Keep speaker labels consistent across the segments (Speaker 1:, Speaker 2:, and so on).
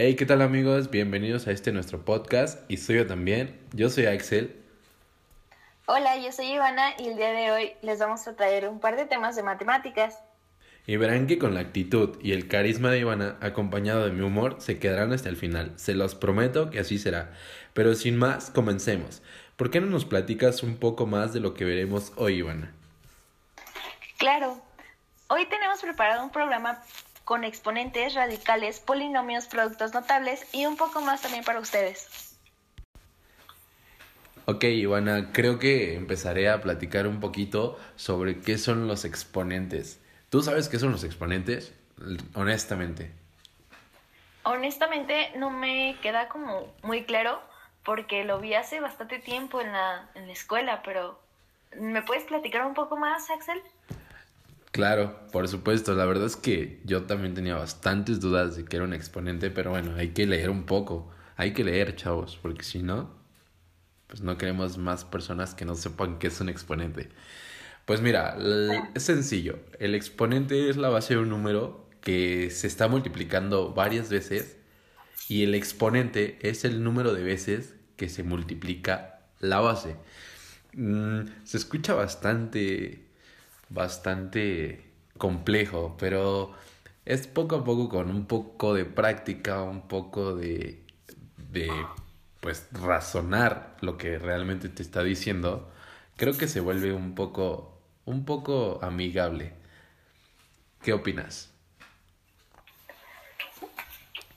Speaker 1: Hey, ¿qué tal amigos? Bienvenidos a este nuestro podcast y soy yo también. Yo soy Axel.
Speaker 2: Hola, yo soy Ivana y el día de hoy les vamos a traer un par de temas de matemáticas.
Speaker 1: Y verán que con la actitud y el carisma de Ivana, acompañado de mi humor, se quedarán hasta el final. Se los prometo que así será. Pero sin más, comencemos. ¿Por qué no nos platicas un poco más de lo que veremos hoy, Ivana?
Speaker 2: Claro. Hoy tenemos preparado un programa con exponentes, radicales, polinomios, productos notables y un poco más también para ustedes.
Speaker 1: Ok, Ivana, creo que empezaré a platicar un poquito sobre qué son los exponentes. ¿Tú sabes qué son los exponentes? Honestamente.
Speaker 2: Honestamente no me queda como muy claro porque lo vi hace bastante tiempo en la, en la escuela, pero ¿me puedes platicar un poco más, Axel?
Speaker 1: Claro, por supuesto. La verdad es que yo también tenía bastantes dudas de que era un exponente, pero bueno, hay que leer un poco. Hay que leer, chavos, porque si no, pues no queremos más personas que no sepan qué es un exponente. Pues mira, es sencillo. El exponente es la base de un número que se está multiplicando varias veces y el exponente es el número de veces que se multiplica la base. Mm, se escucha bastante, bastante complejo, pero es poco a poco con un poco de práctica, un poco de, de pues razonar lo que realmente te está diciendo, creo que se vuelve un poco un poco amigable. ¿Qué opinas?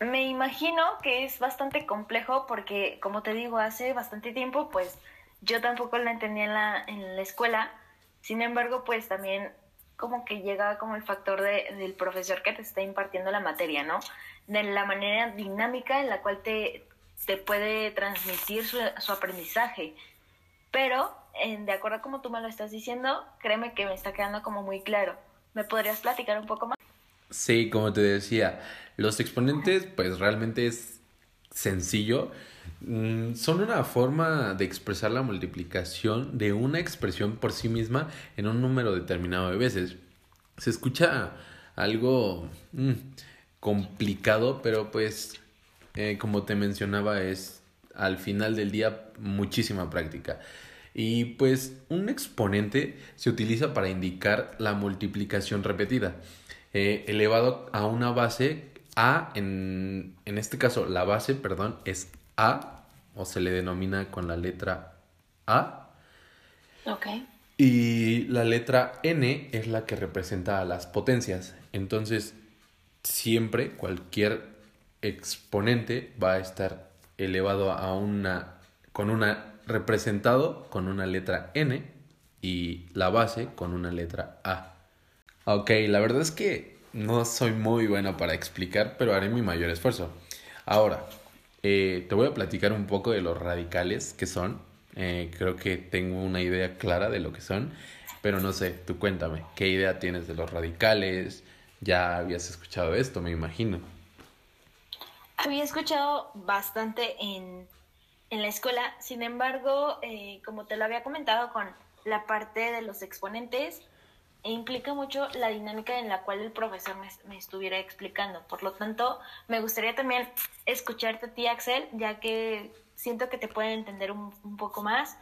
Speaker 2: Me imagino que es bastante complejo porque, como te digo, hace bastante tiempo, pues yo tampoco la entendía en la, en la escuela. Sin embargo, pues también como que llega como el factor de, del profesor que te está impartiendo la materia, ¿no? De la manera dinámica en la cual te, te puede transmitir su, su aprendizaje. Pero de acuerdo a como tú me lo estás diciendo, créeme que me está quedando como muy claro. ¿Me podrías platicar un poco más?
Speaker 1: Sí, como te decía, los exponentes pues realmente es sencillo. Mm, son una forma de expresar la multiplicación de una expresión por sí misma en un número determinado de veces. Se escucha algo mm, complicado, pero pues eh, como te mencionaba es al final del día muchísima práctica. Y pues un exponente se utiliza para indicar la multiplicación repetida, eh, elevado a una base A, en, en este caso la base, perdón, es A, o se le denomina con la letra A.
Speaker 2: Ok.
Speaker 1: Y la letra N es la que representa a las potencias. Entonces, siempre cualquier exponente va a estar elevado a una con una representado con una letra N y la base con una letra A. Ok, la verdad es que no soy muy bueno para explicar, pero haré mi mayor esfuerzo. Ahora, eh, te voy a platicar un poco de los radicales que son. Eh, creo que tengo una idea clara de lo que son, pero no sé, tú cuéntame, ¿qué idea tienes de los radicales? Ya habías escuchado esto, me imagino.
Speaker 2: Había escuchado bastante en en la escuela. Sin embargo, eh, como te lo había comentado con la parte de los exponentes, implica mucho la dinámica en la cual el profesor me, estuviera explicando. Por lo tanto, me gustaría también escucharte a ti, Axel, ya que siento que te pueden entender un, poco más,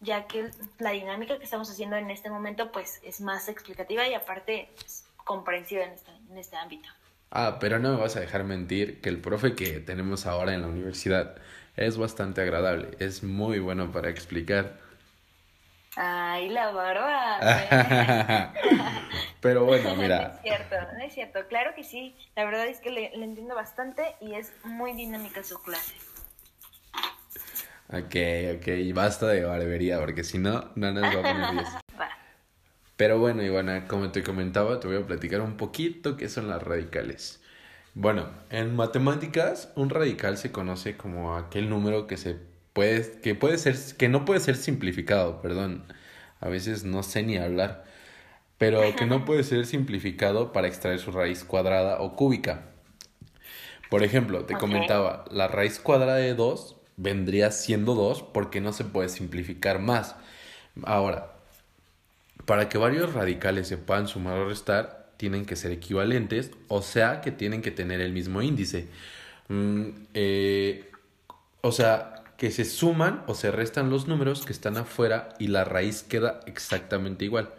Speaker 2: ya que la dinámica que estamos haciendo en este momento pues es más explicativa y aparte pues, comprensiva en este, en este ámbito.
Speaker 1: Ah, pero no me vas a dejar mentir que el profe que tenemos ahora en la universidad es bastante agradable, es muy bueno para explicar.
Speaker 2: Ay, la barba.
Speaker 1: Pero bueno, mira.
Speaker 2: No es cierto, no es cierto. Claro que sí. La verdad es que le, entiendo bastante y es muy dinámica su clase.
Speaker 1: Ok, ok. Basta de barbería porque si no, no nos va a poner 10. Pero bueno, Ivana, como te comentaba, te voy a platicar un poquito qué son las radicales. Bueno, en matemáticas, un radical se conoce como aquel número que se puede, que puede ser, que no puede ser simplificado, perdón. A veces no sé ni hablar, pero que no puede ser simplificado para extraer su raíz cuadrada o cúbica. Por ejemplo, te comentaba, la raíz cuadrada de 2 vendría siendo 2 porque no se puede simplificar más. Ahora, para que varios radicales se puedan sumar o restar, tienen que ser equivalentes, o sea que tienen que tener el mismo índice. Mm, eh, o sea, que se suman o se restan los números que están afuera y la raíz queda exactamente igual.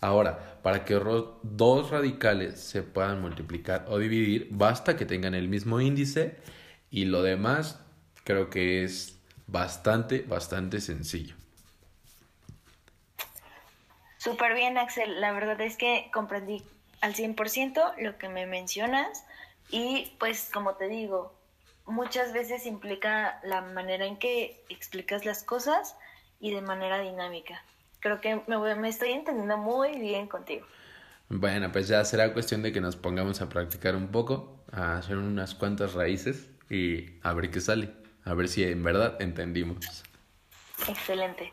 Speaker 1: Ahora, para que dos radicales se puedan multiplicar o dividir, basta que tengan el mismo índice y lo demás creo que es bastante, bastante sencillo.
Speaker 2: Súper bien, Axel. La verdad es que comprendí al 100% lo que me mencionas y pues como te digo, muchas veces implica la manera en que explicas las cosas y de manera dinámica. Creo que me, me estoy entendiendo muy bien contigo.
Speaker 1: Bueno, pues ya será cuestión de que nos pongamos a practicar un poco, a hacer unas cuantas raíces y a ver qué sale, a ver si en verdad entendimos.
Speaker 2: Excelente.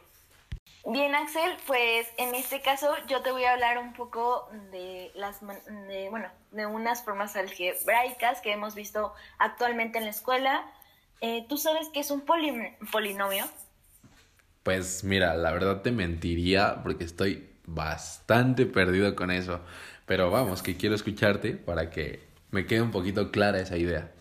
Speaker 2: Bien, Axel, pues en este caso yo te voy a hablar un poco de las de, bueno, de unas formas algebraicas que hemos visto actualmente en la escuela. Eh, ¿Tú sabes qué es un polinomio?
Speaker 1: Pues mira, la verdad te mentiría porque estoy bastante perdido con eso. Pero vamos, que quiero escucharte para que me quede un poquito clara esa idea.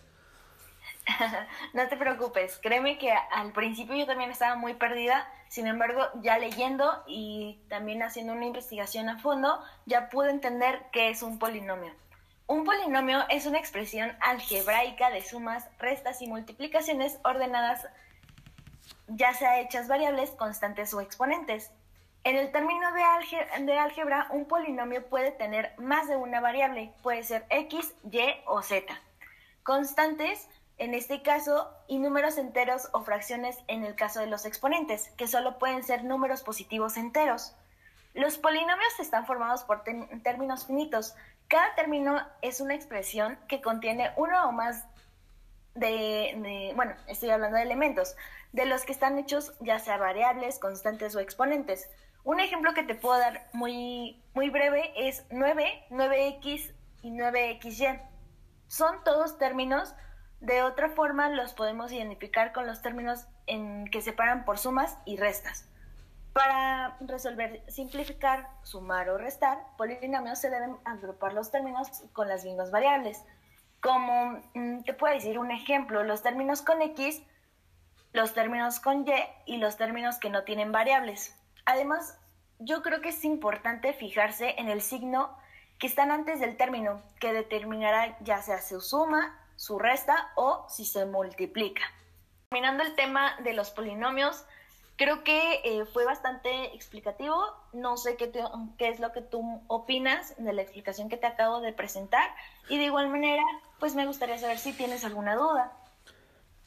Speaker 2: no te preocupes, créeme que al principio yo también estaba muy perdida, sin embargo, ya leyendo y también haciendo una investigación a fondo, ya pude entender qué es un polinomio. Un polinomio es una expresión algebraica de sumas, restas y multiplicaciones ordenadas, ya sea hechas variables, constantes o exponentes. En el término de, de álgebra, un polinomio puede tener más de una variable, puede ser x, y o z. Constantes en este caso, y números enteros o fracciones en el caso de los exponentes, que solo pueden ser números positivos enteros. Los polinomios están formados por términos finitos. Cada término es una expresión que contiene uno o más de, bueno, estoy hablando de elementos, de los que están hechos ya sea variables, constantes o exponentes. Un ejemplo que te puedo dar muy, muy breve es 9, 9x y 9xy. Son todos términos de otra forma, los podemos identificar con los términos en que separan por sumas y restas. Para resolver, simplificar, sumar o restar, polinomios se deben agrupar los términos con las mismas variables. Como mm, te puedo decir un ejemplo, los términos con X, los términos con Y y los términos que no tienen variables. Además, yo creo que es importante fijarse en el signo que están antes del término, que determinará ya sea su suma su resta o si se multiplica. Terminando el tema de los polinomios, creo que eh, fue bastante explicativo. No sé qué, qué es lo que tú opinas de la explicación que te acabo de presentar. Y de igual manera, pues me gustaría saber si tienes alguna duda.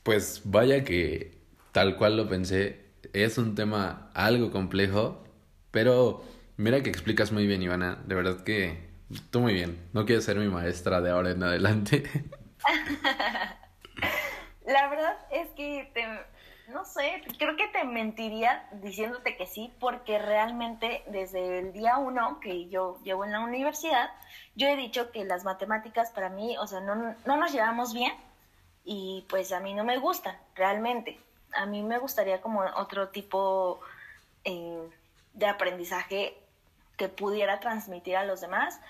Speaker 1: Pues vaya que tal cual lo pensé, es un tema algo complejo, pero mira que explicas muy bien, Ivana. De verdad que tú muy bien. No quiero ser mi maestra de ahora en adelante.
Speaker 2: La verdad es que te, no sé, creo que te mentiría diciéndote que sí, porque realmente desde el día uno que yo llevo en la universidad, yo he dicho que las matemáticas para mí, o sea, no, no nos llevamos bien y pues a mí no me gustan, realmente. A mí me gustaría como otro tipo eh, de aprendizaje que pudiera transmitir a los demás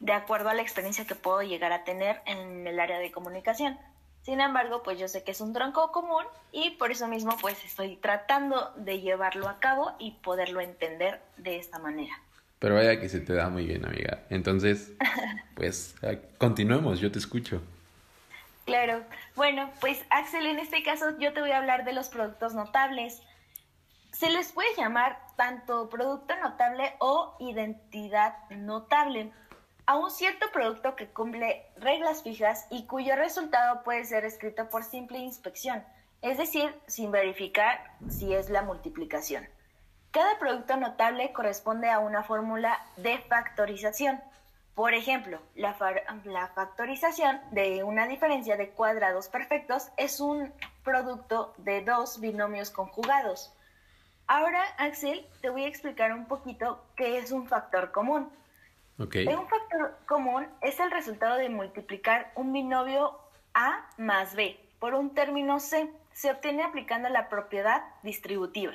Speaker 2: de acuerdo a la experiencia que puedo llegar a tener en el área de comunicación. Sin embargo, pues yo sé que es un tronco común y por eso mismo pues estoy tratando de llevarlo a cabo y poderlo entender de esta manera.
Speaker 1: Pero vaya que se te da muy bien, amiga. Entonces, pues continuemos, yo te escucho.
Speaker 2: Claro. Bueno, pues Axel, en este caso yo te voy a hablar de los productos notables. Se les puede llamar tanto producto notable o identidad notable a un cierto producto que cumple reglas fijas y cuyo resultado puede ser escrito por simple inspección, es decir, sin verificar si es la multiplicación. Cada producto notable corresponde a una fórmula de factorización. Por ejemplo, la, factorización de una diferencia de cuadrados perfectos es un producto de dos binomios conjugados. Ahora, Axel, te voy a explicar un poquito qué es un factor común. Un factor común es el resultado de multiplicar un binomio A más B por un término C. Se obtiene aplicando la propiedad distributiva.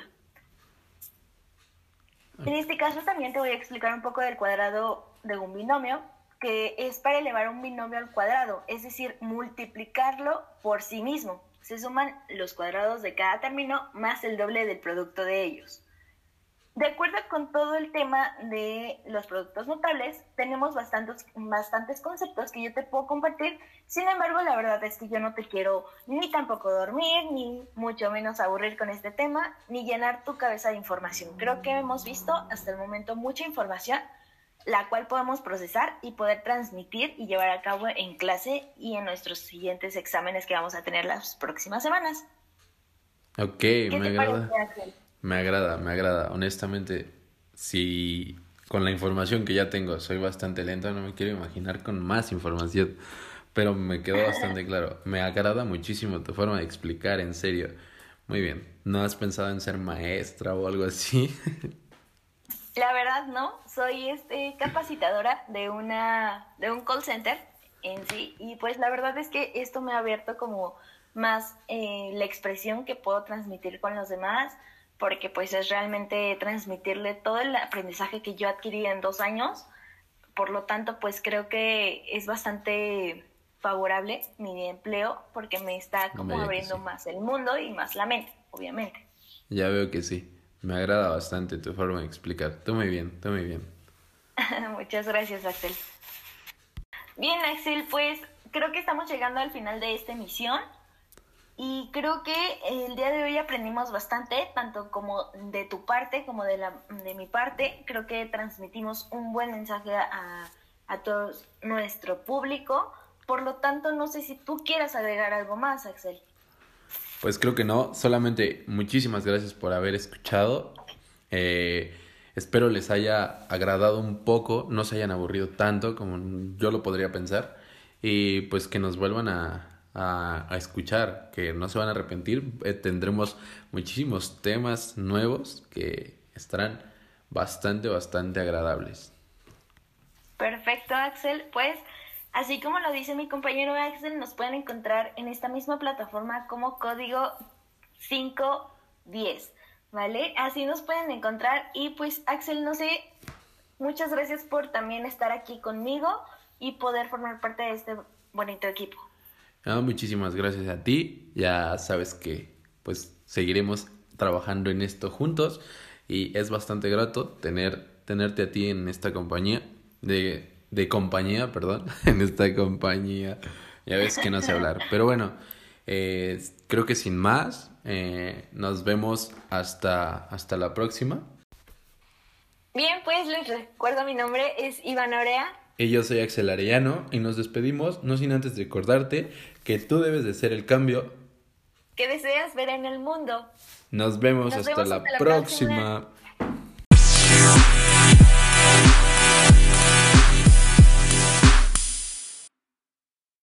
Speaker 2: En este caso también te voy a explicar un poco del cuadrado de un binomio. que es para elevar un binomio al cuadrado, es decir, multiplicarlo por sí mismo. Se suman los cuadrados de cada término más el doble del producto de ellos. De acuerdo con todo el tema de los productos notables, tenemos bastantes, bastantes conceptos que yo te puedo compartir. Sin embargo, la verdad es que yo no te quiero ni tampoco dormir, ni mucho menos aburrir con este tema, ni llenar tu cabeza de información. Creo que hemos visto hasta el momento mucha información, la cual podemos procesar y poder transmitir y llevar a cabo en clase y en nuestros siguientes exámenes que vamos a tener las próximas semanas.
Speaker 1: Ok, me agrada. Me agrada, me agrada. Honestamente, si con la información que ya tengo soy bastante lento, no me quiero imaginar con más información. Pero me quedó bastante claro. Me agrada muchísimo tu forma de explicar, en serio. Muy bien. ¿No has pensado en ser maestra o algo así?
Speaker 2: La verdad no, soy este capacitadora de una de un call center en sí y pues la verdad es que esto me ha abierto como más eh, la expresión que puedo transmitir con los demás, porque pues es realmente transmitirle todo el aprendizaje que yo adquirí en dos años. Por lo tanto, pues creo que es bastante favorable mi empleo porque me está como abriendo más el mundo y más la mente, obviamente.
Speaker 1: Ya veo que sí. Me agrada bastante tu forma de explicar. Tú muy bien, tú muy bien.
Speaker 2: Muchas gracias, Axel. Bien, Axel, pues creo que estamos llegando al final de esta emisión. Y creo que el día de hoy aprendimos bastante, tanto como de tu parte como de, la, de mi parte. Creo que transmitimos un buen mensaje a, a todo nuestro público. Por lo tanto, no sé si tú quieras agregar algo más, Axel.
Speaker 1: Pues creo que no, solamente muchísimas gracias por haber escuchado. Eh, espero les haya agradado un poco, no se hayan aburrido tanto como yo lo podría pensar. Y pues que nos vuelvan a, a, escuchar, que no se van a arrepentir. Eh, tendremos muchísimos temas nuevos que estarán bastante, bastante agradables.
Speaker 2: Perfecto, Axel. Pues así como lo dice mi compañero Axel, nos pueden encontrar en esta misma plataforma como código 510, ¿vale? Así nos pueden encontrar y pues Axel, no sé, muchas gracias por también estar aquí conmigo y poder formar parte de este bonito equipo
Speaker 1: muchísimas gracias a ti. Ya sabes que pues seguiremos trabajando en esto juntos y es bastante grato tener tenerte a ti en esta compañía de, de compañía, perdón, en esta compañía. Ya ves que no sé hablar, pero bueno, eh, creo que sin más, eh, nos vemos hasta, hasta la próxima.
Speaker 2: Bien, pues les recuerdo mi nombre es Iván Orea.
Speaker 1: Y yo soy Axel Arellano y nos despedimos, no sin antes recordarte que tú debes de ser el cambio
Speaker 2: que deseas ver en el mundo.
Speaker 1: Nos vemos, hasta, la, próxima.